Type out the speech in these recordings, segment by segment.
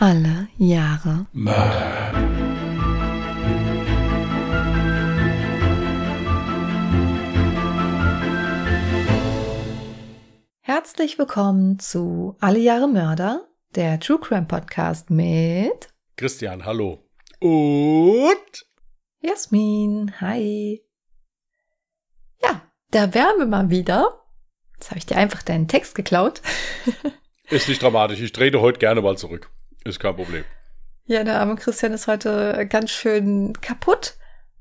Alle Jahre Mörder. Herzlich willkommen zu Alle Jahre Mörder, der True Crime Podcast mit Christian, hallo. Und Jasmin. Hi. Ja, da wären wir mal wieder. Jetzt habe ich dir einfach deinen Text geklaut. ist nicht dramatisch. Ich trete heute gerne mal zurück. Ist kein Problem. Ja, der arme Christian ist heute ganz schön kaputt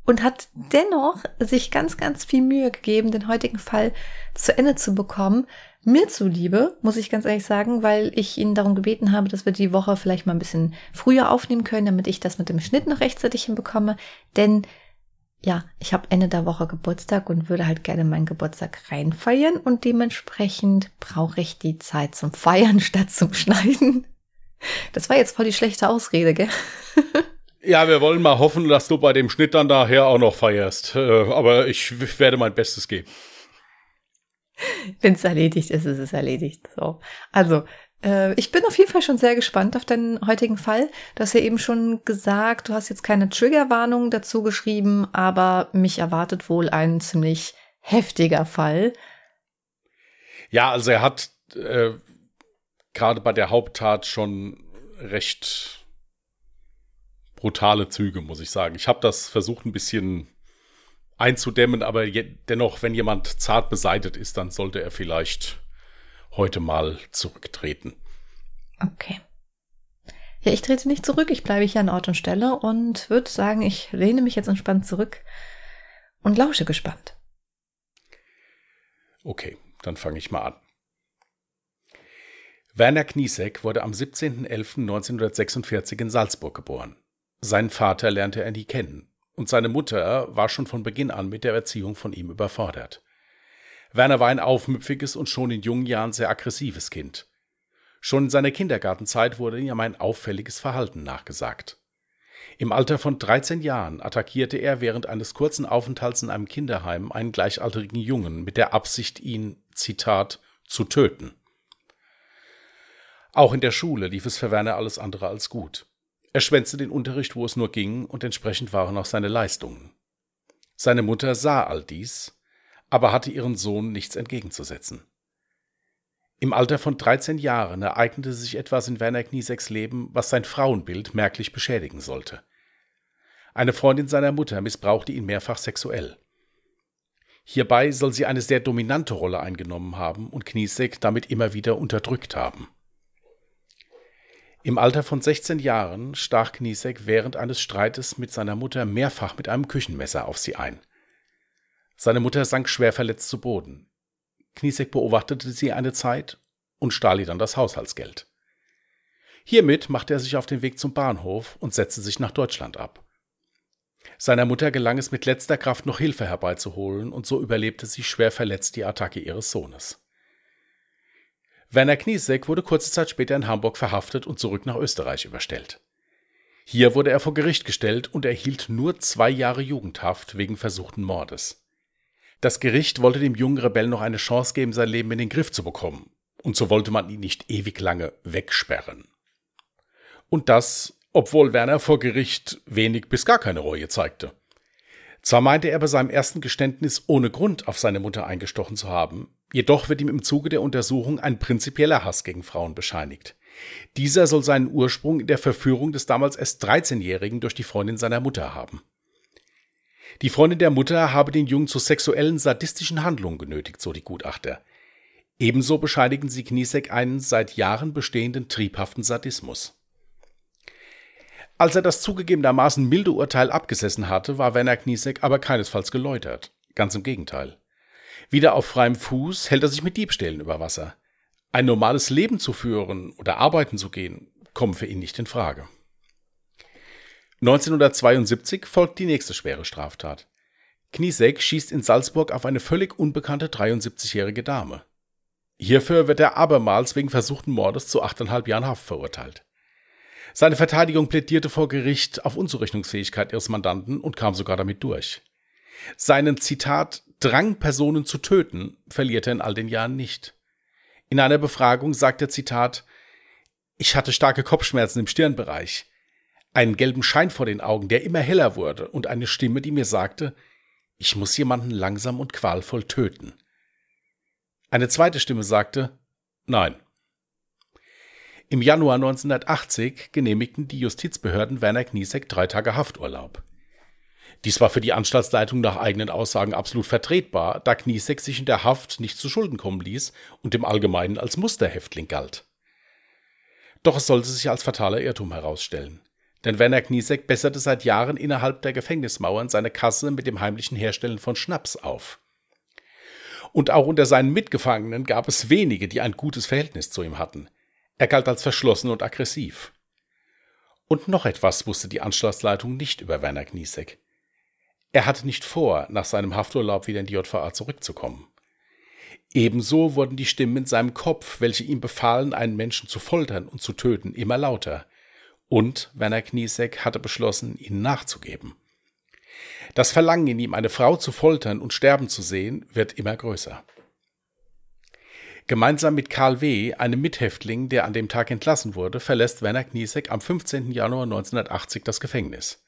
und hat dennoch sich ganz, ganz viel Mühe gegeben, den heutigen Fall zu Ende zu bekommen. Mir zuliebe, muss ich ganz ehrlich sagen, weil ich ihn darum gebeten habe, dass wir die Woche vielleicht mal ein bisschen früher aufnehmen können, damit ich das mit dem Schnitt noch rechtzeitig hinbekomme. Denn ja, ich habe Ende der Woche Geburtstag und würde halt gerne meinen Geburtstag reinfeiern und dementsprechend brauche ich die Zeit zum Feiern statt zum Schneiden. Das war jetzt voll die schlechte Ausrede, gell? Ja, wir wollen mal hoffen, dass du bei dem Schnitt dann daher auch noch feierst. Äh, aber ich werde mein Bestes geben. Wenn es erledigt ist, ist es erledigt. So. Also, äh, ich bin auf jeden Fall schon sehr gespannt auf deinen heutigen Fall. Du hast ja eben schon gesagt, du hast jetzt keine Triggerwarnung dazu geschrieben, aber mich erwartet wohl ein ziemlich heftiger Fall. Ja, also er hat äh, gerade bei der Haupttat schon recht brutale Züge, muss ich sagen. Ich habe das versucht ein bisschen einzudämmen, aber dennoch, wenn jemand zart beseitet ist, dann sollte er vielleicht heute mal zurücktreten. Okay. Ja, ich trete nicht zurück, ich bleibe hier an Ort und Stelle und würde sagen, ich lehne mich jetzt entspannt zurück und lausche gespannt. Okay, dann fange ich mal an. Werner Kniesek wurde am 17.11.1946 in Salzburg geboren. Seinen Vater lernte er nie kennen und seine Mutter war schon von Beginn an mit der Erziehung von ihm überfordert. Werner war ein aufmüpfiges und schon in jungen Jahren sehr aggressives Kind. Schon in seiner Kindergartenzeit wurde ihm ein auffälliges Verhalten nachgesagt. Im Alter von 13 Jahren attackierte er während eines kurzen Aufenthalts in einem Kinderheim einen gleichaltrigen Jungen mit der Absicht, ihn, Zitat, zu töten. Auch in der Schule lief es für Werner alles andere als gut. Er schwänzte den Unterricht, wo es nur ging, und entsprechend waren auch seine Leistungen. Seine Mutter sah all dies, aber hatte ihren Sohn nichts entgegenzusetzen. Im Alter von 13 Jahren ereignete sich etwas in Werner Kniesecks Leben, was sein Frauenbild merklich beschädigen sollte. Eine Freundin seiner Mutter missbrauchte ihn mehrfach sexuell. Hierbei soll sie eine sehr dominante Rolle eingenommen haben und Kniesek damit immer wieder unterdrückt haben. Im Alter von 16 Jahren stach Kniesek während eines Streites mit seiner Mutter mehrfach mit einem Küchenmesser auf sie ein. Seine Mutter sank schwer verletzt zu Boden. Kniesek beobachtete sie eine Zeit und stahl ihr dann das Haushaltsgeld. Hiermit machte er sich auf den Weg zum Bahnhof und setzte sich nach Deutschland ab. Seiner Mutter gelang es mit letzter Kraft noch Hilfe herbeizuholen und so überlebte sie schwer verletzt die Attacke ihres Sohnes. Werner Kniesek wurde kurze Zeit später in Hamburg verhaftet und zurück nach Österreich überstellt. Hier wurde er vor Gericht gestellt und erhielt nur zwei Jahre Jugendhaft wegen versuchten Mordes. Das Gericht wollte dem jungen Rebell noch eine Chance geben, sein Leben in den Griff zu bekommen, und so wollte man ihn nicht ewig lange wegsperren. Und das, obwohl Werner vor Gericht wenig bis gar keine Reue zeigte. Zwar meinte er bei seinem ersten Geständnis ohne Grund auf seine Mutter eingestochen zu haben, jedoch wird ihm im Zuge der Untersuchung ein prinzipieller Hass gegen Frauen bescheinigt. Dieser soll seinen Ursprung in der Verführung des damals erst 13-Jährigen durch die Freundin seiner Mutter haben. Die Freundin der Mutter habe den Jungen zu sexuellen sadistischen Handlungen genötigt, so die Gutachter. Ebenso bescheinigen sie Kniesek einen seit Jahren bestehenden triebhaften Sadismus. Als er das zugegebenermaßen milde Urteil abgesessen hatte, war Werner Kniesek aber keinesfalls geläutert. Ganz im Gegenteil. Wieder auf freiem Fuß hält er sich mit Diebstählen über Wasser. Ein normales Leben zu führen oder arbeiten zu gehen, kommen für ihn nicht in Frage. 1972 folgt die nächste schwere Straftat. Kniesek schießt in Salzburg auf eine völlig unbekannte 73-jährige Dame. Hierfür wird er abermals wegen versuchten Mordes zu achteinhalb Jahren Haft verurteilt. Seine Verteidigung plädierte vor Gericht auf Unzurechnungsfähigkeit ihres Mandanten und kam sogar damit durch. Seinen Zitat Drang, Personen zu töten, verliert er in all den Jahren nicht. In einer Befragung sagt er Zitat Ich hatte starke Kopfschmerzen im Stirnbereich, einen gelben Schein vor den Augen, der immer heller wurde, und eine Stimme, die mir sagte, ich muss jemanden langsam und qualvoll töten. Eine zweite Stimme sagte, nein. Im Januar 1980 genehmigten die Justizbehörden Werner Kniesek drei Tage Hafturlaub. Dies war für die Anstaltsleitung nach eigenen Aussagen absolut vertretbar, da Kniesek sich in der Haft nicht zu Schulden kommen ließ und im Allgemeinen als Musterhäftling galt. Doch es sollte sich als fataler Irrtum herausstellen. Denn Werner Kniesek besserte seit Jahren innerhalb der Gefängnismauern seine Kasse mit dem heimlichen Herstellen von Schnaps auf. Und auch unter seinen Mitgefangenen gab es wenige, die ein gutes Verhältnis zu ihm hatten. Er galt als verschlossen und aggressiv. Und noch etwas wusste die Anstaltsleitung nicht über Werner Kniesek. Er hatte nicht vor, nach seinem Hafturlaub wieder in die JVA zurückzukommen. Ebenso wurden die Stimmen in seinem Kopf, welche ihm befahlen, einen Menschen zu foltern und zu töten, immer lauter. Und Werner Kniesek hatte beschlossen, ihnen nachzugeben. Das Verlangen in ihm, eine Frau zu foltern und sterben zu sehen, wird immer größer. Gemeinsam mit Karl W., einem Mithäftling, der an dem Tag entlassen wurde, verlässt Werner Kniesek am 15. Januar 1980 das Gefängnis.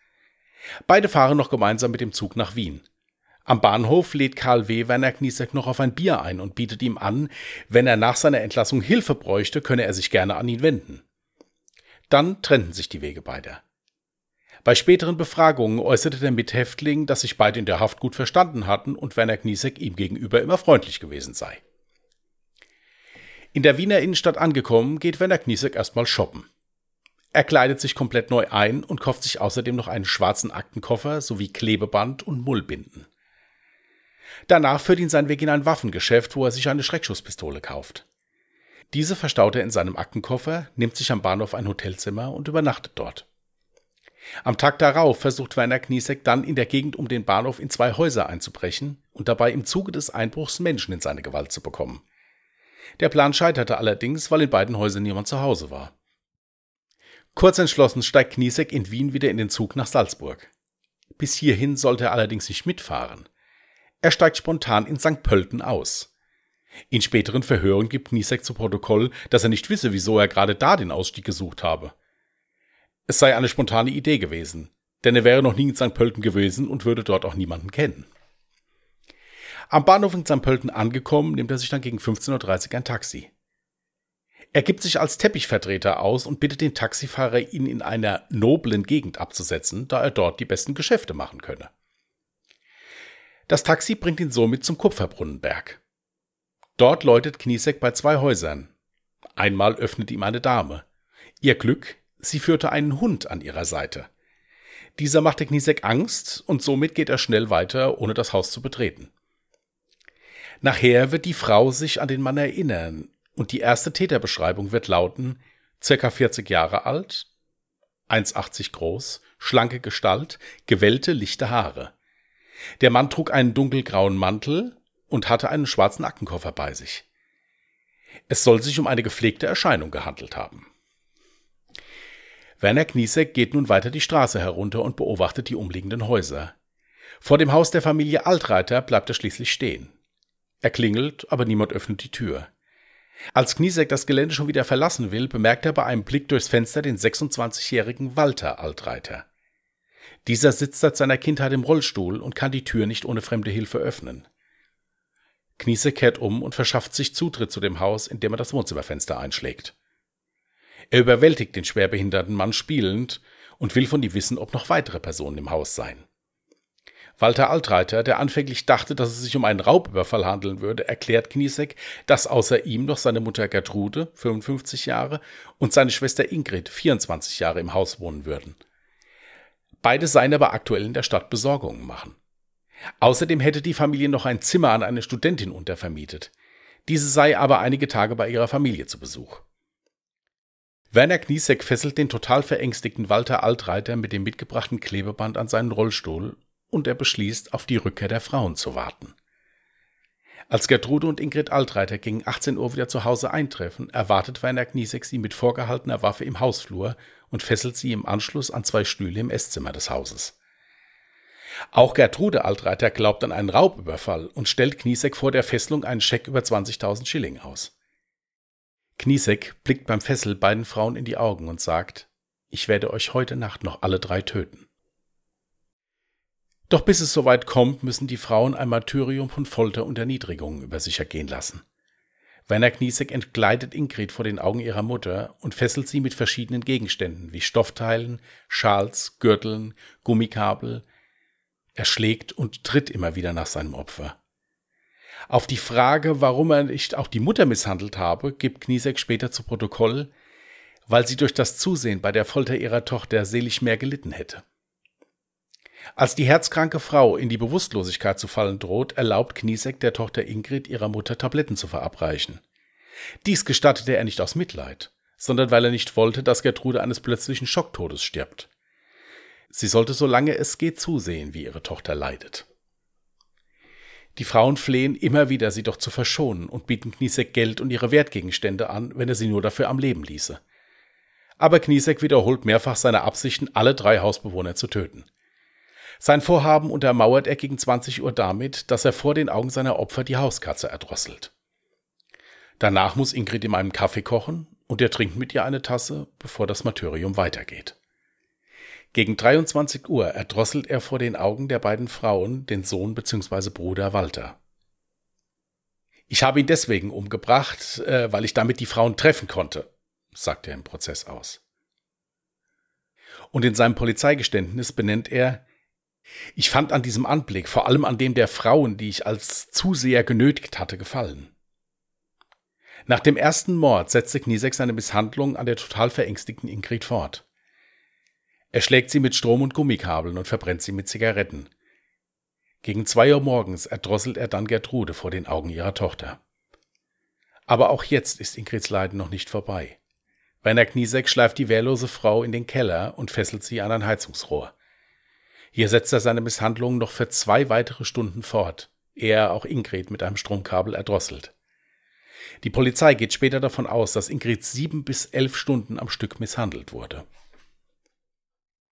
Beide fahren noch gemeinsam mit dem Zug nach Wien. Am Bahnhof lädt Karl W. Werner Kniesek noch auf ein Bier ein und bietet ihm an, wenn er nach seiner Entlassung Hilfe bräuchte, könne er sich gerne an ihn wenden. Dann trennten sich die Wege beider. Bei späteren Befragungen äußerte der Mithäftling, dass sich beide in der Haft gut verstanden hatten und Werner Kniesek ihm gegenüber immer freundlich gewesen sei. In der Wiener Innenstadt angekommen, geht Werner Kniesek erstmal shoppen. Er kleidet sich komplett neu ein und kauft sich außerdem noch einen schwarzen Aktenkoffer sowie Klebeband und Mullbinden. Danach führt ihn sein Weg in ein Waffengeschäft, wo er sich eine Schreckschusspistole kauft. Diese verstaut er in seinem Aktenkoffer, nimmt sich am Bahnhof ein Hotelzimmer und übernachtet dort. Am Tag darauf versucht Werner Kniesek dann in der Gegend um den Bahnhof in zwei Häuser einzubrechen und dabei im Zuge des Einbruchs Menschen in seine Gewalt zu bekommen. Der Plan scheiterte allerdings, weil in beiden Häusern niemand zu Hause war. Kurz entschlossen steigt Kniesek in Wien wieder in den Zug nach Salzburg. Bis hierhin sollte er allerdings nicht mitfahren. Er steigt spontan in St. Pölten aus. In späteren Verhören gibt Kniesek zu Protokoll, dass er nicht wisse, wieso er gerade da den Ausstieg gesucht habe. Es sei eine spontane Idee gewesen, denn er wäre noch nie in St. Pölten gewesen und würde dort auch niemanden kennen. Am Bahnhof in St. Pölten angekommen, nimmt er sich dann gegen 15.30 Uhr ein Taxi. Er gibt sich als Teppichvertreter aus und bittet den Taxifahrer, ihn in einer noblen Gegend abzusetzen, da er dort die besten Geschäfte machen könne. Das Taxi bringt ihn somit zum Kupferbrunnenberg. Dort läutet Kniesek bei zwei Häusern. Einmal öffnet ihm eine Dame. Ihr Glück, sie führte einen Hund an ihrer Seite. Dieser machte Kniesek Angst und somit geht er schnell weiter, ohne das Haus zu betreten. Nachher wird die Frau sich an den Mann erinnern und die erste Täterbeschreibung wird lauten, circa 40 Jahre alt, 1,80 groß, schlanke Gestalt, gewellte, lichte Haare. Der Mann trug einen dunkelgrauen Mantel und hatte einen schwarzen Aktenkoffer bei sich. Es soll sich um eine gepflegte Erscheinung gehandelt haben. Werner Kniesek geht nun weiter die Straße herunter und beobachtet die umliegenden Häuser. Vor dem Haus der Familie Altreiter bleibt er schließlich stehen. Er klingelt, aber niemand öffnet die Tür. Als Kniesek das Gelände schon wieder verlassen will, bemerkt er bei einem Blick durchs Fenster den 26-jährigen Walter Altreiter. Dieser sitzt seit seiner Kindheit im Rollstuhl und kann die Tür nicht ohne fremde Hilfe öffnen. Kniesek kehrt um und verschafft sich Zutritt zu dem Haus, indem er das Wohnzimmerfenster einschlägt. Er überwältigt den schwerbehinderten Mann spielend und will von ihm wissen, ob noch weitere Personen im Haus seien. Walter Altreiter, der anfänglich dachte, dass es sich um einen Raubüberfall handeln würde, erklärt Kniesek, dass außer ihm noch seine Mutter Gertrude, 55 Jahre, und seine Schwester Ingrid, 24 Jahre, im Haus wohnen würden. Beide seien aber aktuell in der Stadt Besorgungen machen. Außerdem hätte die Familie noch ein Zimmer an eine Studentin untervermietet. Diese sei aber einige Tage bei ihrer Familie zu Besuch. Werner Kniesek fesselt den total verängstigten Walter Altreiter mit dem mitgebrachten Klebeband an seinen Rollstuhl und er beschließt, auf die Rückkehr der Frauen zu warten. Als Gertrude und Ingrid Altreiter gegen 18 Uhr wieder zu Hause eintreffen, erwartet Werner Kniesek sie mit vorgehaltener Waffe im Hausflur und fesselt sie im Anschluss an zwei Stühle im Esszimmer des Hauses. Auch Gertrude Altreiter glaubt an einen Raubüberfall und stellt Kniesek vor der Fesselung einen Scheck über 20.000 Schilling aus. Kniesek blickt beim Fessel beiden Frauen in die Augen und sagt, ich werde euch heute Nacht noch alle drei töten. Doch bis es soweit kommt, müssen die Frauen ein Martyrium von Folter und Erniedrigungen über sich ergehen lassen. Werner Kniesek entgleitet Ingrid vor den Augen ihrer Mutter und fesselt sie mit verschiedenen Gegenständen wie Stoffteilen, Schals, Gürteln, Gummikabel. Er schlägt und tritt immer wieder nach seinem Opfer. Auf die Frage, warum er nicht auch die Mutter misshandelt habe, gibt Kniesek später zu Protokoll, weil sie durch das Zusehen bei der Folter ihrer Tochter selig mehr gelitten hätte. Als die herzkranke Frau in die Bewusstlosigkeit zu fallen droht, erlaubt Kniesek der Tochter Ingrid ihrer Mutter Tabletten zu verabreichen. Dies gestattete er nicht aus Mitleid, sondern weil er nicht wollte, dass Gertrude eines plötzlichen Schocktodes stirbt. Sie sollte solange es geht zusehen, wie ihre Tochter leidet. Die Frauen flehen immer wieder, sie doch zu verschonen und bieten Kniesek Geld und ihre Wertgegenstände an, wenn er sie nur dafür am Leben ließe. Aber Kniesek wiederholt mehrfach seine Absichten, alle drei Hausbewohner zu töten. Sein Vorhaben untermauert er gegen 20 Uhr damit, dass er vor den Augen seiner Opfer die Hauskatze erdrosselt. Danach muss Ingrid ihm einen Kaffee kochen und er trinkt mit ihr eine Tasse, bevor das Martyrium weitergeht. Gegen 23 Uhr erdrosselt er vor den Augen der beiden Frauen den Sohn bzw. Bruder Walter. Ich habe ihn deswegen umgebracht, äh, weil ich damit die Frauen treffen konnte, sagt er im Prozess aus. Und in seinem Polizeigeständnis benennt er, ich fand an diesem Anblick, vor allem an dem der Frauen, die ich als Zuseher genötigt hatte, gefallen. Nach dem ersten Mord setzte Kniesek seine Misshandlung an der total verängstigten Ingrid fort. Er schlägt sie mit Strom und Gummikabeln und verbrennt sie mit Zigaretten. Gegen zwei Uhr morgens erdrosselt er dann Gertrude vor den Augen ihrer Tochter. Aber auch jetzt ist Ingrids Leiden noch nicht vorbei. Werner Kniesek schleift die wehrlose Frau in den Keller und fesselt sie an ein Heizungsrohr. Hier setzt er seine Misshandlungen noch für zwei weitere Stunden fort, ehe er auch Ingrid mit einem Stromkabel erdrosselt. Die Polizei geht später davon aus, dass Ingrid sieben bis elf Stunden am Stück misshandelt wurde.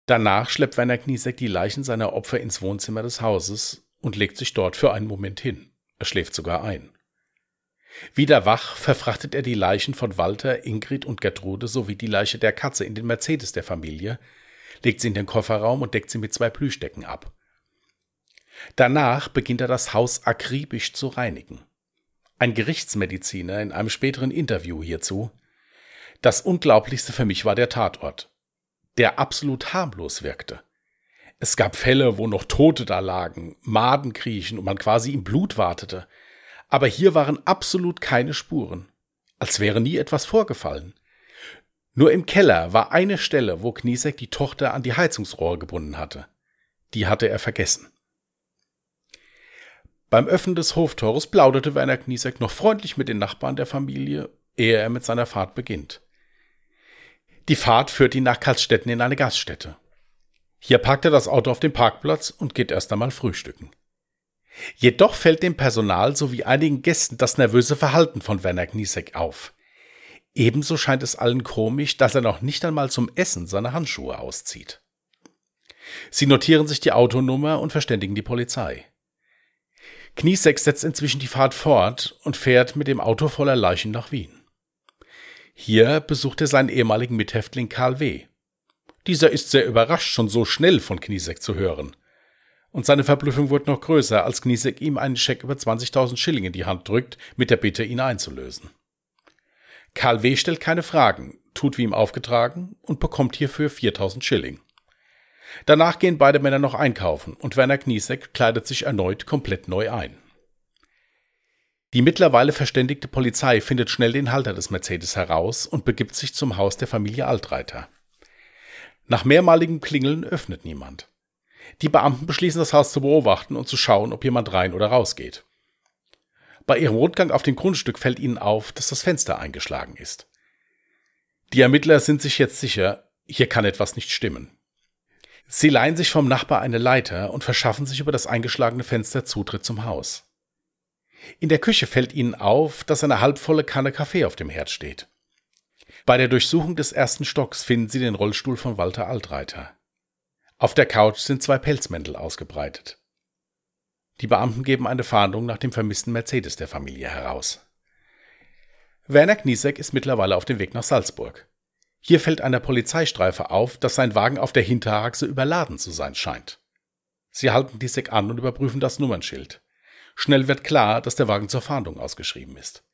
Danach schleppt Werner Kniesek die Leichen seiner Opfer ins Wohnzimmer des Hauses und legt sich dort für einen Moment hin. Er schläft sogar ein. Wieder wach verfrachtet er die Leichen von Walter, Ingrid und Gertrude sowie die Leiche der Katze in den Mercedes der Familie, legt sie in den Kofferraum und deckt sie mit zwei Plüschdecken ab. Danach beginnt er das Haus akribisch zu reinigen. Ein Gerichtsmediziner in einem späteren Interview hierzu. Das Unglaublichste für mich war der Tatort, der absolut harmlos wirkte. Es gab Fälle, wo noch Tote da lagen, Maden kriechen und man quasi im Blut wartete. Aber hier waren absolut keine Spuren, als wäre nie etwas vorgefallen. Nur im Keller war eine Stelle, wo Kniesek die Tochter an die Heizungsrohre gebunden hatte. Die hatte er vergessen. Beim Öffnen des Hoftores plauderte Werner Kniesek noch freundlich mit den Nachbarn der Familie, ehe er mit seiner Fahrt beginnt. Die Fahrt führt ihn nach Karlsstetten in eine Gaststätte. Hier parkt er das Auto auf dem Parkplatz und geht erst einmal frühstücken. Jedoch fällt dem Personal sowie einigen Gästen das nervöse Verhalten von Werner Kniesek auf. Ebenso scheint es allen komisch, dass er noch nicht einmal zum Essen seine Handschuhe auszieht. Sie notieren sich die Autonummer und verständigen die Polizei. Kniesek setzt inzwischen die Fahrt fort und fährt mit dem Auto voller Leichen nach Wien. Hier besucht er seinen ehemaligen Mithäftling Karl W. Dieser ist sehr überrascht, schon so schnell von Kniesek zu hören. Und seine Verblüffung wird noch größer, als Kniesek ihm einen Scheck über 20.000 Schilling in die Hand drückt, mit der Bitte, ihn einzulösen. Karl W. stellt keine Fragen, tut wie ihm aufgetragen und bekommt hierfür 4000 Schilling. Danach gehen beide Männer noch einkaufen und Werner Kniesek kleidet sich erneut komplett neu ein. Die mittlerweile verständigte Polizei findet schnell den Halter des Mercedes heraus und begibt sich zum Haus der Familie Altreiter. Nach mehrmaligem Klingeln öffnet niemand. Die Beamten beschließen, das Haus zu beobachten und zu schauen, ob jemand rein oder rausgeht. Bei ihrem Rundgang auf dem Grundstück fällt ihnen auf, dass das Fenster eingeschlagen ist. Die Ermittler sind sich jetzt sicher, hier kann etwas nicht stimmen. Sie leihen sich vom Nachbar eine Leiter und verschaffen sich über das eingeschlagene Fenster Zutritt zum Haus. In der Küche fällt ihnen auf, dass eine halbvolle Kanne Kaffee auf dem Herd steht. Bei der Durchsuchung des ersten Stocks finden sie den Rollstuhl von Walter Altreiter. Auf der Couch sind zwei Pelzmäntel ausgebreitet. Die Beamten geben eine Fahndung nach dem vermissten Mercedes der Familie heraus. Werner Kniesek ist mittlerweile auf dem Weg nach Salzburg. Hier fällt einer Polizeistreife auf, dass sein Wagen auf der Hinterachse überladen zu sein scheint. Sie halten Kniesek an und überprüfen das Nummernschild. Schnell wird klar, dass der Wagen zur Fahndung ausgeschrieben ist.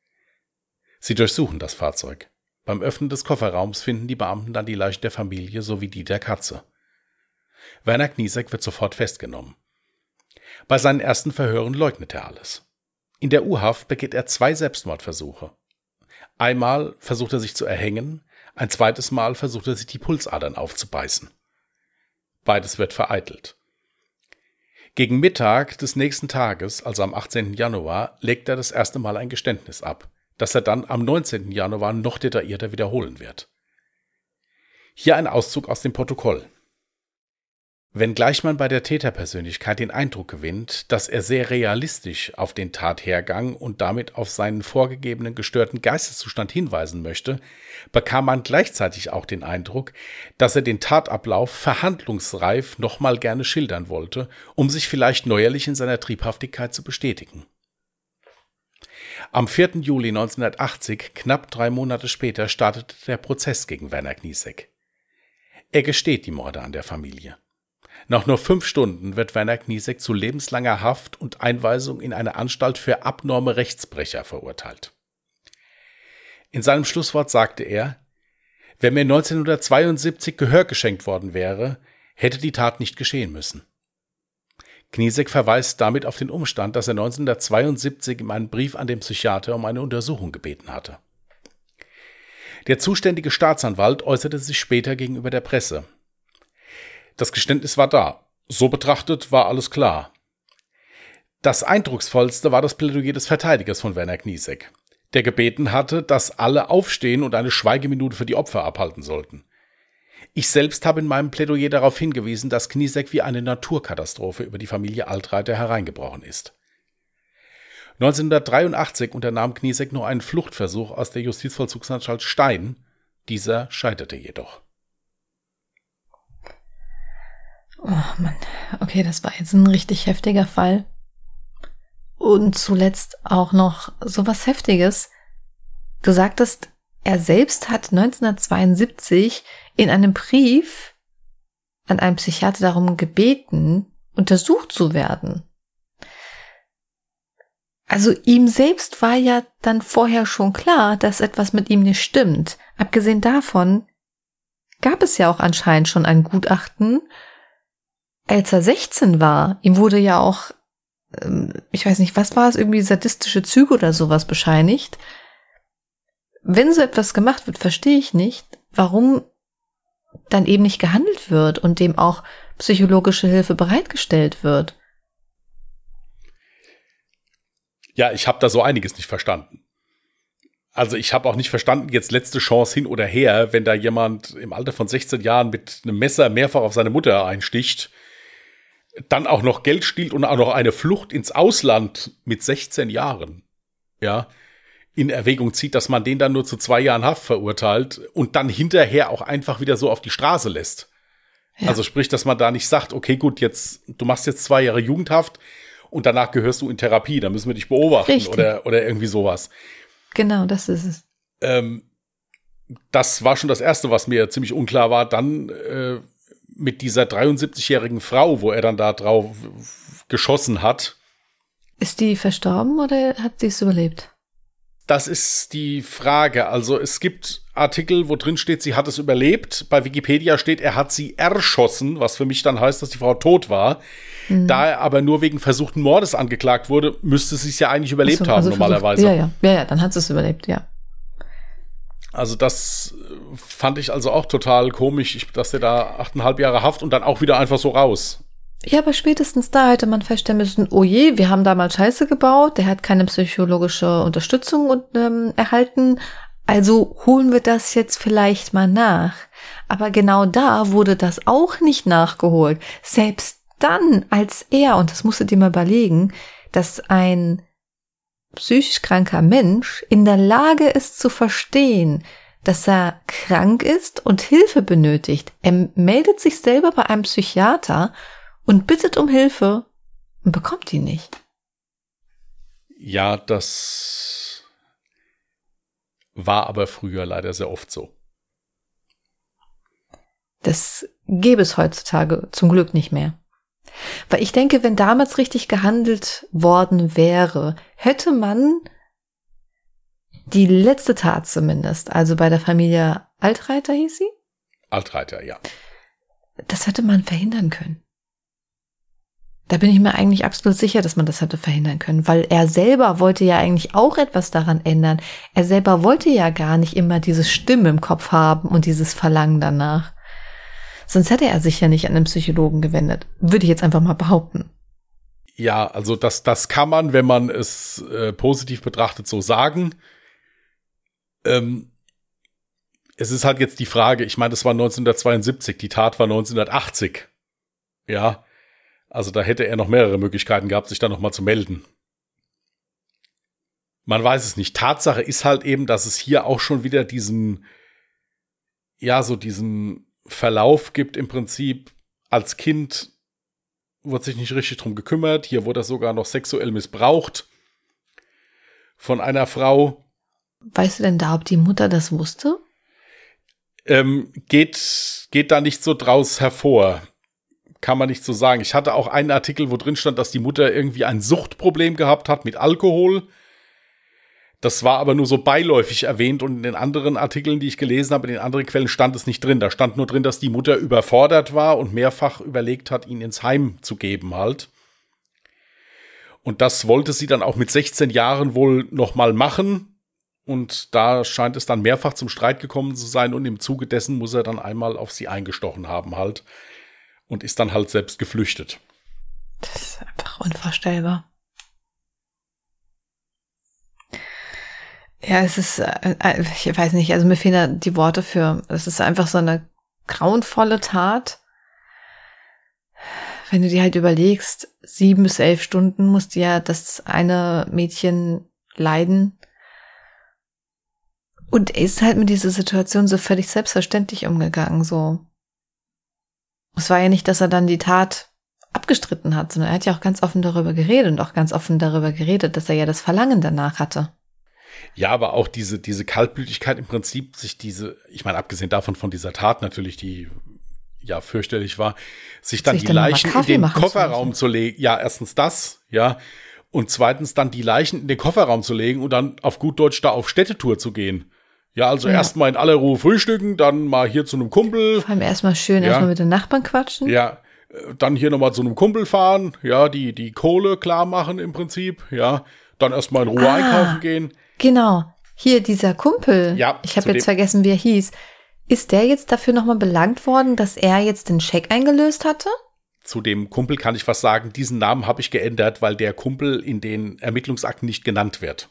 Sie durchsuchen das Fahrzeug. Beim Öffnen des Kofferraums finden die Beamten dann die Leiche der Familie sowie die der Katze. Werner Kniesek wird sofort festgenommen. Bei seinen ersten Verhören leugnet er alles. In der U-Haft begeht er zwei Selbstmordversuche. Einmal versucht er sich zu erhängen, ein zweites Mal versucht er sich die Pulsadern aufzubeißen. Beides wird vereitelt. Gegen Mittag des nächsten Tages, also am 18. Januar, legt er das erste Mal ein Geständnis ab, das er dann am 19. Januar noch detaillierter wiederholen wird. Hier ein Auszug aus dem Protokoll. Wenngleich man bei der Täterpersönlichkeit den Eindruck gewinnt, dass er sehr realistisch auf den Tathergang und damit auf seinen vorgegebenen gestörten Geisteszustand hinweisen möchte, bekam man gleichzeitig auch den Eindruck, dass er den Tatablauf verhandlungsreif nochmal gerne schildern wollte, um sich vielleicht neuerlich in seiner Triebhaftigkeit zu bestätigen. Am 4. Juli 1980, knapp drei Monate später, startete der Prozess gegen Werner Kniesek. Er gesteht die Morde an der Familie. Nach nur fünf Stunden wird Werner Kniesek zu lebenslanger Haft und Einweisung in eine Anstalt für abnorme Rechtsbrecher verurteilt. In seinem Schlusswort sagte er, wenn mir 1972 Gehör geschenkt worden wäre, hätte die Tat nicht geschehen müssen. Kniesek verweist damit auf den Umstand, dass er 1972 in einem Brief an den Psychiater um eine Untersuchung gebeten hatte. Der zuständige Staatsanwalt äußerte sich später gegenüber der Presse. Das Geständnis war da. So betrachtet war alles klar. Das eindrucksvollste war das Plädoyer des Verteidigers von Werner Kniesek, der gebeten hatte, dass alle aufstehen und eine Schweigeminute für die Opfer abhalten sollten. Ich selbst habe in meinem Plädoyer darauf hingewiesen, dass Kniesek wie eine Naturkatastrophe über die Familie Altreiter hereingebrochen ist. 1983 unternahm Kniesek nur einen Fluchtversuch aus der Justizvollzugsanstalt Stein. Dieser scheiterte jedoch. Oh Mann, okay, das war jetzt ein richtig heftiger Fall. Und zuletzt auch noch so was Heftiges. Du sagtest, er selbst hat 1972 in einem Brief an einen Psychiater darum gebeten, untersucht zu werden. Also ihm selbst war ja dann vorher schon klar, dass etwas mit ihm nicht stimmt. Abgesehen davon gab es ja auch anscheinend schon ein Gutachten, als er 16 war, ihm wurde ja auch, ähm, ich weiß nicht, was war es, irgendwie sadistische Züge oder sowas bescheinigt. Wenn so etwas gemacht wird, verstehe ich nicht, warum dann eben nicht gehandelt wird und dem auch psychologische Hilfe bereitgestellt wird. Ja, ich habe da so einiges nicht verstanden. Also ich habe auch nicht verstanden, jetzt letzte Chance hin oder her, wenn da jemand im Alter von 16 Jahren mit einem Messer mehrfach auf seine Mutter einsticht dann auch noch Geld stiehlt und auch noch eine Flucht ins Ausland mit 16 Jahren, ja, in Erwägung zieht, dass man den dann nur zu zwei Jahren Haft verurteilt und dann hinterher auch einfach wieder so auf die Straße lässt. Ja. Also sprich, dass man da nicht sagt, okay, gut, jetzt, du machst jetzt zwei Jahre Jugendhaft und danach gehörst du in Therapie, dann müssen wir dich beobachten oder, oder irgendwie sowas. Genau, das ist es. Ähm, das war schon das Erste, was mir ziemlich unklar war. Dann äh, mit dieser 73-jährigen Frau, wo er dann da drauf geschossen hat. Ist die verstorben oder hat sie es überlebt? Das ist die Frage. Also es gibt Artikel, wo drin steht, sie hat es überlebt. Bei Wikipedia steht, er hat sie erschossen, was für mich dann heißt, dass die Frau tot war. Mhm. Da er aber nur wegen versuchten Mordes angeklagt wurde, müsste sie es ja eigentlich überlebt so, haben also normalerweise. Ja, ja, ja, ja, dann hat sie es überlebt, ja. Also das äh, fand ich also auch total komisch, dass der da achteinhalb Jahre Haft und dann auch wieder einfach so raus. Ja, aber spätestens da hätte man feststellen müssen, oh je, wir haben damals Scheiße gebaut, der hat keine psychologische Unterstützung ähm, erhalten, also holen wir das jetzt vielleicht mal nach. Aber genau da wurde das auch nicht nachgeholt. Selbst dann, als er, und das musst du dir mal überlegen, dass ein psychisch kranker Mensch in der Lage ist zu verstehen, dass er krank ist und Hilfe benötigt. Er meldet sich selber bei einem Psychiater und bittet um Hilfe und bekommt die nicht. Ja, das. war aber früher leider sehr oft so. Das gäbe es heutzutage zum Glück nicht mehr. Weil ich denke, wenn damals richtig gehandelt worden wäre, hätte man die letzte Tat zumindest, also bei der Familie Altreiter hieß sie? Altreiter, ja. Das hätte man verhindern können. Da bin ich mir eigentlich absolut sicher, dass man das hätte verhindern können, weil er selber wollte ja eigentlich auch etwas daran ändern. Er selber wollte ja gar nicht immer diese Stimme im Kopf haben und dieses Verlangen danach. Sonst hätte er sich ja nicht an den Psychologen gewendet. Würde ich jetzt einfach mal behaupten. Ja, also das, das kann man, wenn man es äh, positiv betrachtet, so sagen. Ähm, es ist halt jetzt die Frage, ich meine, das war 1972, die Tat war 1980. Ja, also da hätte er noch mehrere Möglichkeiten gehabt, sich da nochmal zu melden. Man weiß es nicht. Tatsache ist halt eben, dass es hier auch schon wieder diesen, ja, so diesen Verlauf gibt im Prinzip. Als Kind wurde sich nicht richtig drum gekümmert. Hier wurde er sogar noch sexuell missbraucht von einer Frau. Weißt du denn da, ob die Mutter das wusste? Ähm, geht, geht da nicht so draus hervor kann man nicht so sagen. Ich hatte auch einen Artikel, wo drin stand, dass die Mutter irgendwie ein Suchtproblem gehabt hat mit Alkohol. Das war aber nur so beiläufig erwähnt und in den anderen Artikeln, die ich gelesen habe, in den anderen Quellen stand es nicht drin. Da stand nur drin, dass die Mutter überfordert war und mehrfach überlegt hat, ihn ins Heim zu geben halt. Und das wollte sie dann auch mit 16 Jahren wohl noch mal machen. Und da scheint es dann mehrfach zum Streit gekommen zu sein und im Zuge dessen muss er dann einmal auf sie eingestochen haben halt und ist dann halt selbst geflüchtet. Das ist einfach unvorstellbar. Ja, es ist, äh, äh, ich weiß nicht, also mir fehlen da die Worte für. Es ist einfach so eine grauenvolle Tat. Wenn du dir halt überlegst, sieben bis elf Stunden musste ja das eine Mädchen leiden. Und er ist halt mit dieser Situation so völlig selbstverständlich umgegangen, so. Es war ja nicht, dass er dann die Tat abgestritten hat, sondern er hat ja auch ganz offen darüber geredet und auch ganz offen darüber geredet, dass er ja das Verlangen danach hatte. Ja, aber auch diese, diese Kaltblütigkeit im Prinzip, sich diese, ich meine, abgesehen davon von dieser Tat natürlich, die ja fürchterlich war, sich dann die Leichen in den Kofferraum zu legen. Ja, erstens das, ja. Und zweitens dann die Leichen in den Kofferraum zu legen und dann auf gut Deutsch da auf Städtetour zu gehen. Ja, also ja. erstmal in aller Ruhe frühstücken, dann mal hier zu einem Kumpel. Vor allem erstmal schön, ja. erstmal mit den Nachbarn quatschen. Ja, äh, dann hier nochmal zu einem Kumpel fahren, ja, die, die Kohle klar machen im Prinzip, ja. Dann erstmal in Ruhe ah, einkaufen gehen. Genau. Hier dieser Kumpel. Ja. Ich habe jetzt vergessen, wie er hieß. Ist der jetzt dafür nochmal belangt worden, dass er jetzt den Scheck eingelöst hatte? Zu dem Kumpel kann ich was sagen. Diesen Namen habe ich geändert, weil der Kumpel in den Ermittlungsakten nicht genannt wird.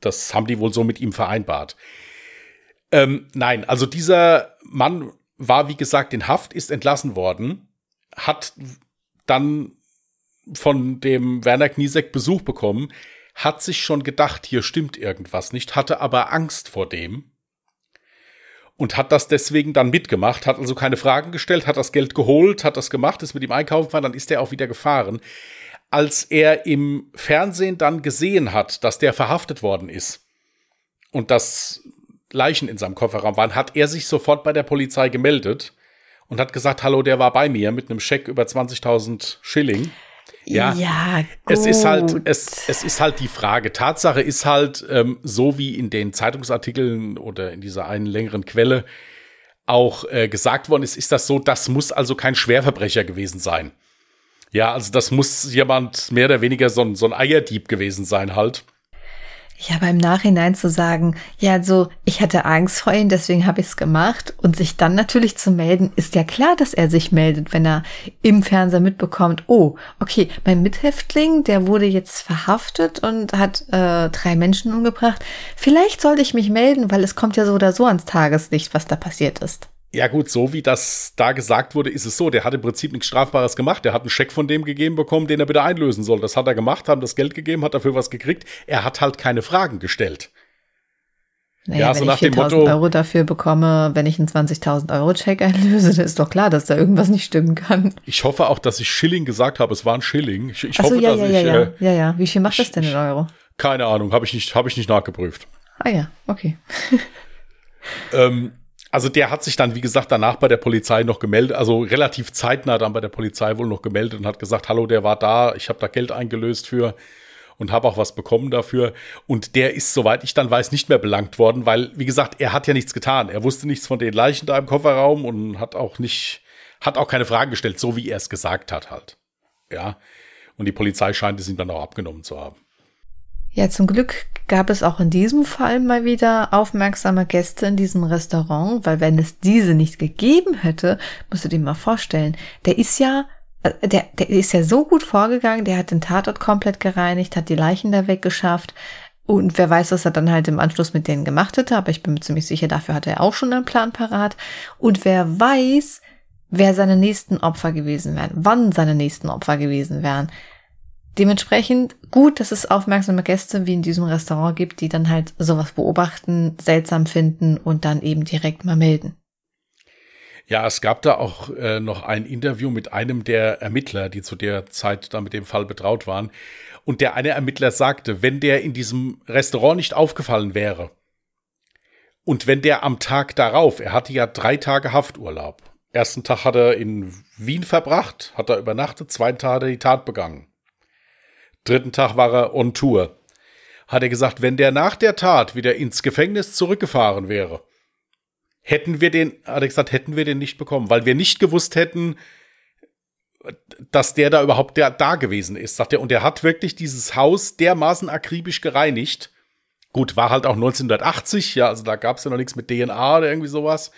Das haben die wohl so mit ihm vereinbart. Ähm, nein, also dieser Mann war, wie gesagt, in Haft, ist entlassen worden, hat dann von dem Werner Kniesek Besuch bekommen, hat sich schon gedacht, hier stimmt irgendwas nicht, hatte aber Angst vor dem und hat das deswegen dann mitgemacht, hat also keine Fragen gestellt, hat das Geld geholt, hat das gemacht, ist mit ihm einkaufen gefahren, dann ist er auch wieder gefahren. Als er im Fernsehen dann gesehen hat, dass der verhaftet worden ist und das Leichen in seinem Kofferraum waren, hat er sich sofort bei der Polizei gemeldet und hat gesagt, hallo, der war bei mir mit einem Scheck über 20.000 Schilling. Ja, ja es ist halt, es, es ist halt die Frage. Tatsache ist halt, ähm, so wie in den Zeitungsartikeln oder in dieser einen längeren Quelle auch äh, gesagt worden ist, ist das so, das muss also kein Schwerverbrecher gewesen sein. Ja, also das muss jemand mehr oder weniger so ein, so ein Eierdieb gewesen sein halt. Ja, aber im Nachhinein zu sagen, ja, so, ich hatte Angst vor ihm, deswegen habe ich es gemacht und sich dann natürlich zu melden, ist ja klar, dass er sich meldet, wenn er im Fernseher mitbekommt, oh, okay, mein Mithäftling, der wurde jetzt verhaftet und hat äh, drei Menschen umgebracht. Vielleicht sollte ich mich melden, weil es kommt ja so oder so ans Tageslicht, was da passiert ist. Ja gut, so wie das da gesagt wurde, ist es so. Der hat im Prinzip nichts Strafbares gemacht. Der hat einen Scheck von dem gegeben bekommen, den er bitte einlösen soll. Das hat er gemacht, haben das Geld gegeben, hat dafür was gekriegt. Er hat halt keine Fragen gestellt. Naja, ja, so nach dem Motto. Euro dafür bekomme, wenn ich einen 20.000 Euro Check einlöse, dann ist doch klar, dass da irgendwas nicht stimmen kann. Ich hoffe auch, dass ich Schilling gesagt habe. Es war ein Schilling. Ich, ich so, hoffe, ja, dass ja, ich. Ja, ja. Äh, ja, ja. Wie viel macht das denn in Euro? Keine Ahnung, habe ich nicht, habe ich nicht nachgeprüft. Ah ja, okay. ähm, also der hat sich dann, wie gesagt, danach bei der Polizei noch gemeldet, also relativ zeitnah dann bei der Polizei wohl noch gemeldet und hat gesagt, hallo, der war da, ich habe da Geld eingelöst für und habe auch was bekommen dafür. Und der ist, soweit ich dann weiß, nicht mehr belangt worden, weil, wie gesagt, er hat ja nichts getan. Er wusste nichts von den Leichen da im Kofferraum und hat auch nicht, hat auch keine Fragen gestellt, so wie er es gesagt hat halt. Ja. Und die Polizei scheint es ihm dann auch abgenommen zu haben. Ja, zum Glück gab es auch in diesem Fall mal wieder aufmerksame Gäste in diesem Restaurant, weil wenn es diese nicht gegeben hätte, musst du dir mal vorstellen, der ist ja, äh, der, der ist ja so gut vorgegangen, der hat den Tatort komplett gereinigt, hat die Leichen da weggeschafft. Und wer weiß, was er dann halt im Anschluss mit denen gemacht hätte, aber ich bin mir ziemlich sicher, dafür hat er auch schon einen Plan parat. Und wer weiß, wer seine nächsten Opfer gewesen wären, wann seine nächsten Opfer gewesen wären. Dementsprechend gut, dass es aufmerksame Gäste wie in diesem Restaurant gibt, die dann halt sowas beobachten, seltsam finden und dann eben direkt mal melden. Ja, es gab da auch äh, noch ein Interview mit einem der Ermittler, die zu der Zeit da mit dem Fall betraut waren. Und der eine Ermittler sagte, wenn der in diesem Restaurant nicht aufgefallen wäre und wenn der am Tag darauf, er hatte ja drei Tage Hafturlaub, ersten Tag hat er in Wien verbracht, hat er übernachtet, zweiten Tag hat er die Tat begangen. Dritten Tag war er on Tour. Hat er gesagt, wenn der nach der Tat wieder ins Gefängnis zurückgefahren wäre, hätten wir den, hat er gesagt, hätten wir den nicht bekommen, weil wir nicht gewusst hätten, dass der da überhaupt der, da gewesen ist, sagt er. Und er hat wirklich dieses Haus dermaßen akribisch gereinigt. Gut, war halt auch 1980, ja, also da gab es ja noch nichts mit DNA oder irgendwie sowas.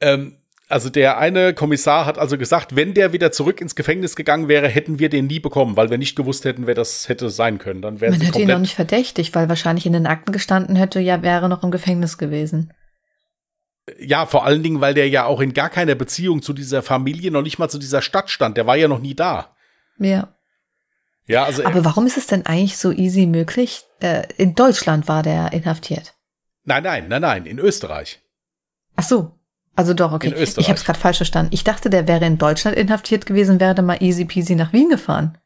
Ähm, also der eine Kommissar hat also gesagt, wenn der wieder zurück ins Gefängnis gegangen wäre, hätten wir den nie bekommen, weil wir nicht gewusst hätten, wer das hätte sein können. Dann wäre Man hätte ihn noch nicht verdächtig, weil wahrscheinlich in den Akten gestanden hätte, ja, wäre noch im Gefängnis gewesen. Ja, vor allen Dingen, weil der ja auch in gar keiner Beziehung zu dieser Familie, noch nicht mal zu dieser Stadt stand. Der war ja noch nie da. Ja. Ja, also. Aber warum ist es denn eigentlich so easy möglich? Äh, in Deutschland war der inhaftiert. Nein, nein, nein, nein, in Österreich. Ach so, also doch, okay. Ich habe es gerade falsch verstanden. Ich dachte, der wäre in Deutschland inhaftiert gewesen, wäre mal easy peasy nach Wien gefahren.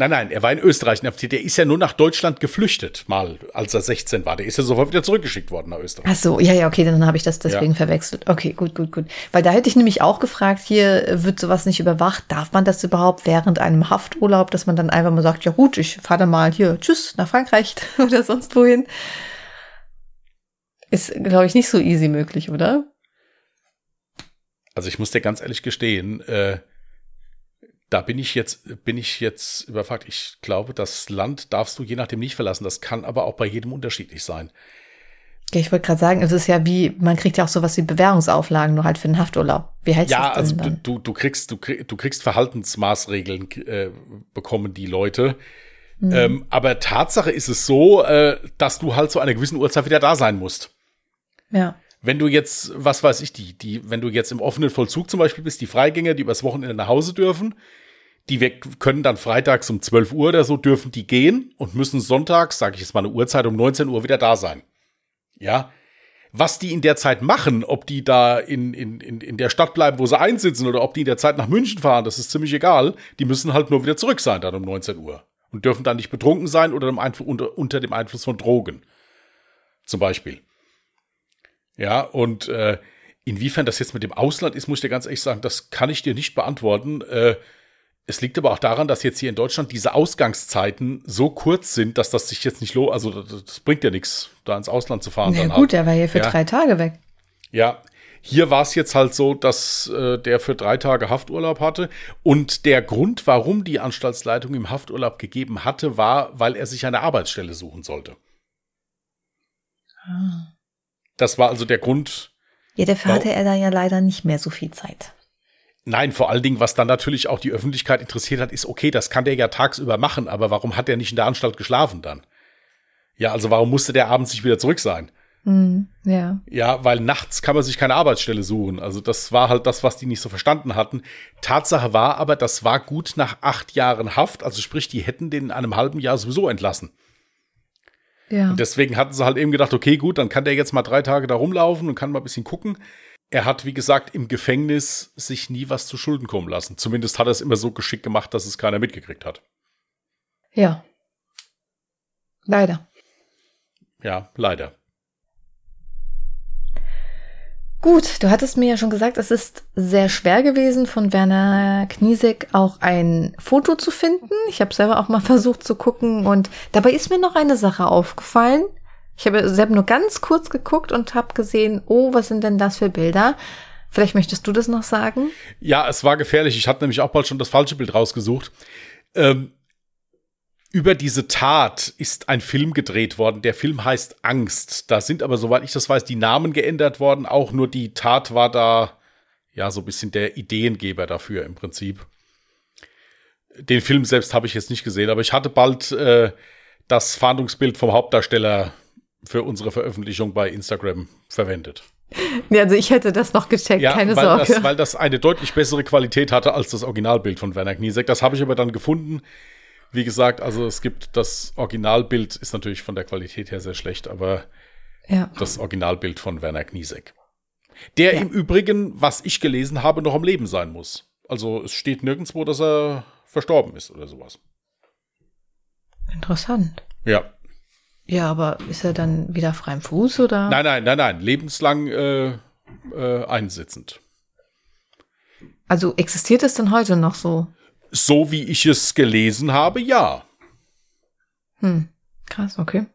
Nein, nein, er war in Österreich inhaftiert. Der ist ja nur nach Deutschland geflüchtet, mal als er 16 war. Der ist ja sofort wieder zurückgeschickt worden nach Österreich. Ach so, ja, ja, okay, dann habe ich das deswegen ja. verwechselt. Okay, gut, gut, gut. Weil da hätte ich nämlich auch gefragt, hier wird sowas nicht überwacht. Darf man das überhaupt während einem Hafturlaub, dass man dann einfach mal sagt, ja gut, ich fahre dann mal hier, tschüss, nach Frankreich oder sonst wohin? Ist, glaube ich, nicht so easy möglich, oder? Also ich muss dir ganz ehrlich gestehen, äh, da bin ich jetzt, bin ich jetzt überfragt. Ich glaube, das Land darfst du je nachdem nicht verlassen. Das kann aber auch bei jedem unterschiedlich sein. Ich wollte gerade sagen, es ist ja wie, man kriegt ja auch sowas wie Bewährungsauflagen, nur halt für den Hafturlaub. Wie heißt ja, das denn also du, du kriegst, du, du kriegst Verhaltensmaßregeln äh, bekommen die Leute. Mhm. Ähm, aber Tatsache ist es so, äh, dass du halt zu einer gewissen Uhrzeit wieder da sein musst. Ja wenn du jetzt, was weiß ich, die, die, wenn du jetzt im offenen Vollzug zum Beispiel bist, die Freigänger, die übers Wochenende nach Hause dürfen, die wir können dann freitags um 12 Uhr oder so dürfen die gehen und müssen sonntags, sage ich jetzt mal eine Uhrzeit, um 19 Uhr wieder da sein. Ja. Was die in der Zeit machen, ob die da in, in, in, in der Stadt bleiben, wo sie einsitzen, oder ob die in der Zeit nach München fahren, das ist ziemlich egal. Die müssen halt nur wieder zurück sein dann um 19 Uhr. Und dürfen dann nicht betrunken sein oder unter, unter dem Einfluss von Drogen. Zum Beispiel. Ja, und äh, inwiefern das jetzt mit dem Ausland ist, muss ich dir ganz ehrlich sagen, das kann ich dir nicht beantworten. Äh, es liegt aber auch daran, dass jetzt hier in Deutschland diese Ausgangszeiten so kurz sind, dass das sich jetzt nicht lohnt. Also das, das bringt ja nichts, da ins Ausland zu fahren. Na gut, halt. der war hier für ja. drei Tage weg. Ja, hier war es jetzt halt so, dass äh, der für drei Tage Hafturlaub hatte. Und der Grund, warum die Anstaltsleitung ihm Hafturlaub gegeben hatte, war, weil er sich eine Arbeitsstelle suchen sollte. Ah. Das war also der Grund. Ja, dafür hatte er da ja leider nicht mehr so viel Zeit. Nein, vor allen Dingen, was dann natürlich auch die Öffentlichkeit interessiert hat, ist, okay, das kann der ja tagsüber machen, aber warum hat er nicht in der Anstalt geschlafen dann? Ja, also warum musste der abends nicht wieder zurück sein? Mm, ja. Ja, weil nachts kann man sich keine Arbeitsstelle suchen. Also das war halt das, was die nicht so verstanden hatten. Tatsache war aber, das war gut nach acht Jahren Haft. Also sprich, die hätten den in einem halben Jahr sowieso entlassen. Ja. Und deswegen hatten sie halt eben gedacht, okay, gut, dann kann der jetzt mal drei Tage da rumlaufen und kann mal ein bisschen gucken. Er hat, wie gesagt, im Gefängnis sich nie was zu Schulden kommen lassen. Zumindest hat er es immer so geschickt gemacht, dass es keiner mitgekriegt hat. Ja. Leider. Ja, leider. Gut, du hattest mir ja schon gesagt, es ist sehr schwer gewesen, von Werner Kniesek auch ein Foto zu finden. Ich habe selber auch mal versucht zu gucken und dabei ist mir noch eine Sache aufgefallen. Ich habe selber nur ganz kurz geguckt und habe gesehen, oh, was sind denn das für Bilder? Vielleicht möchtest du das noch sagen? Ja, es war gefährlich. Ich hatte nämlich auch bald schon das falsche Bild rausgesucht. Ähm, über diese Tat ist ein Film gedreht worden. Der Film heißt Angst. Da sind aber, soweit ich das weiß, die Namen geändert worden. Auch nur die Tat war da, ja, so ein bisschen der Ideengeber dafür im Prinzip. Den Film selbst habe ich jetzt nicht gesehen, aber ich hatte bald äh, das Fahndungsbild vom Hauptdarsteller für unsere Veröffentlichung bei Instagram verwendet. Ja, also ich hätte das noch gecheckt, ja, keine weil Sorge. Das, weil das eine deutlich bessere Qualität hatte als das Originalbild von Werner Kniesek. Das habe ich aber dann gefunden. Wie gesagt, also es gibt das Originalbild, ist natürlich von der Qualität her sehr schlecht, aber ja. das Originalbild von Werner Kniesek. Der ja. im Übrigen, was ich gelesen habe, noch am Leben sein muss. Also es steht nirgendwo, dass er verstorben ist oder sowas. Interessant. Ja. Ja, aber ist er dann wieder frei im Fuß oder? Nein, nein, nein, nein. Lebenslang äh, äh, einsitzend. Also existiert es denn heute noch so? So wie ich es gelesen habe, ja. Hm, krass, okay.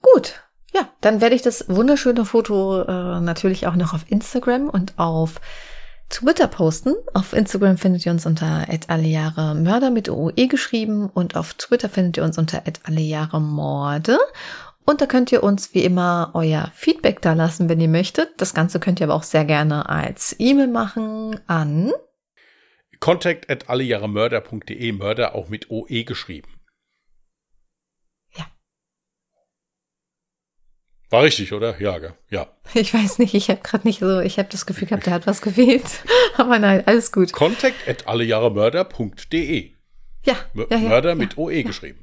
Gut, ja, dann werde ich das wunderschöne Foto äh, natürlich auch noch auf Instagram und auf Twitter posten. Auf Instagram findet ihr uns unter Mörder mit OE geschrieben und auf Twitter findet ihr uns unter Morde. Und da könnt ihr uns wie immer euer Feedback da lassen, wenn ihr möchtet. Das Ganze könnt ihr aber auch sehr gerne als E-Mail machen an Contact at allejahremörder.de, Mörder auch mit OE geschrieben. Ja. War richtig, oder? Ja, ja. Ich weiß nicht, ich habe gerade nicht so, ich habe das Gefühl gehabt, der hat was gewählt. Aber nein, alles gut. Contact at allejahremörder.de. Ja, ja, ja. Mörder ja, mit OE geschrieben.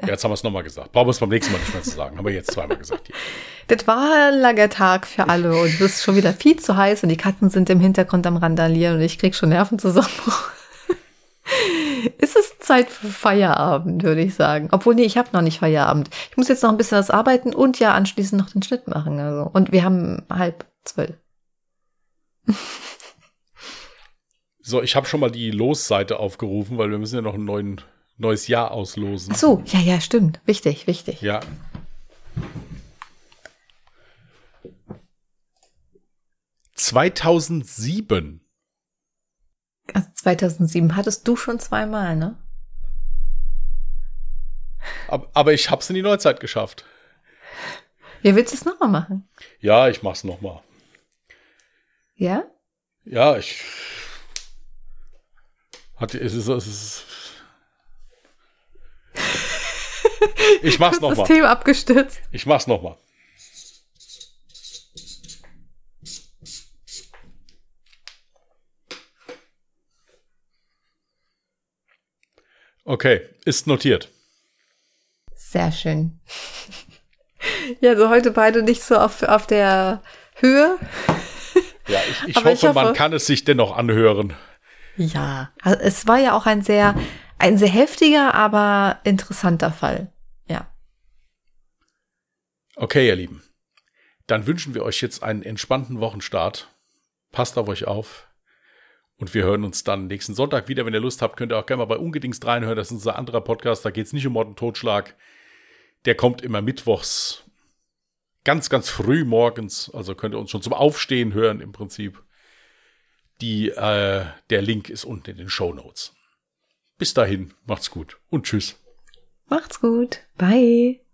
Ja. Jetzt haben wir es nochmal gesagt. Brauchen wir es beim nächsten Mal nicht mehr zu sagen. Haben wir jetzt zweimal gesagt. Hier. Das war ein langer Tag für alle und es ist schon wieder viel zu heiß und die Katzen sind im Hintergrund am Randalieren und ich krieg schon Nervenzusammenbruch. ist es Zeit für Feierabend, würde ich sagen. Obwohl, nee, ich habe noch nicht Feierabend. Ich muss jetzt noch ein bisschen was arbeiten und ja anschließend noch den Schnitt machen. Also. Und wir haben halb zwölf. so, ich habe schon mal die Losseite aufgerufen, weil wir müssen ja noch einen neuen neues Jahr auslosen. Ach so, ja, ja, stimmt. Wichtig, wichtig. Ja. ...2007. Also 2007 hattest du schon zweimal, ne? Aber, aber ich hab's in die Neuzeit geschafft. Ja, willst du es nochmal machen? Ja, ich mach's nochmal. Ja? Ja, ich... Hatte, es ist, es ist Ich mach's nochmal. System abgestürzt. Ich mach's nochmal. Okay, ist notiert. Sehr schön. Ja, also heute beide nicht so auf, auf der Höhe. Ja, ich, ich, hoffe, ich hoffe, man kann es sich dennoch anhören. Ja, also es war ja auch ein sehr, ein sehr heftiger, aber interessanter Fall. Okay, ihr Lieben. Dann wünschen wir euch jetzt einen entspannten Wochenstart. Passt auf euch auf. Und wir hören uns dann nächsten Sonntag wieder. Wenn ihr Lust habt, könnt ihr auch gerne mal bei Ungedingst reinhören. Das ist unser anderer Podcast. Da geht es nicht um Mord und Totschlag. Der kommt immer mittwochs. Ganz, ganz früh morgens. Also könnt ihr uns schon zum Aufstehen hören im Prinzip. Die, äh, der Link ist unten in den Show Notes. Bis dahin, macht's gut und tschüss. Macht's gut. Bye.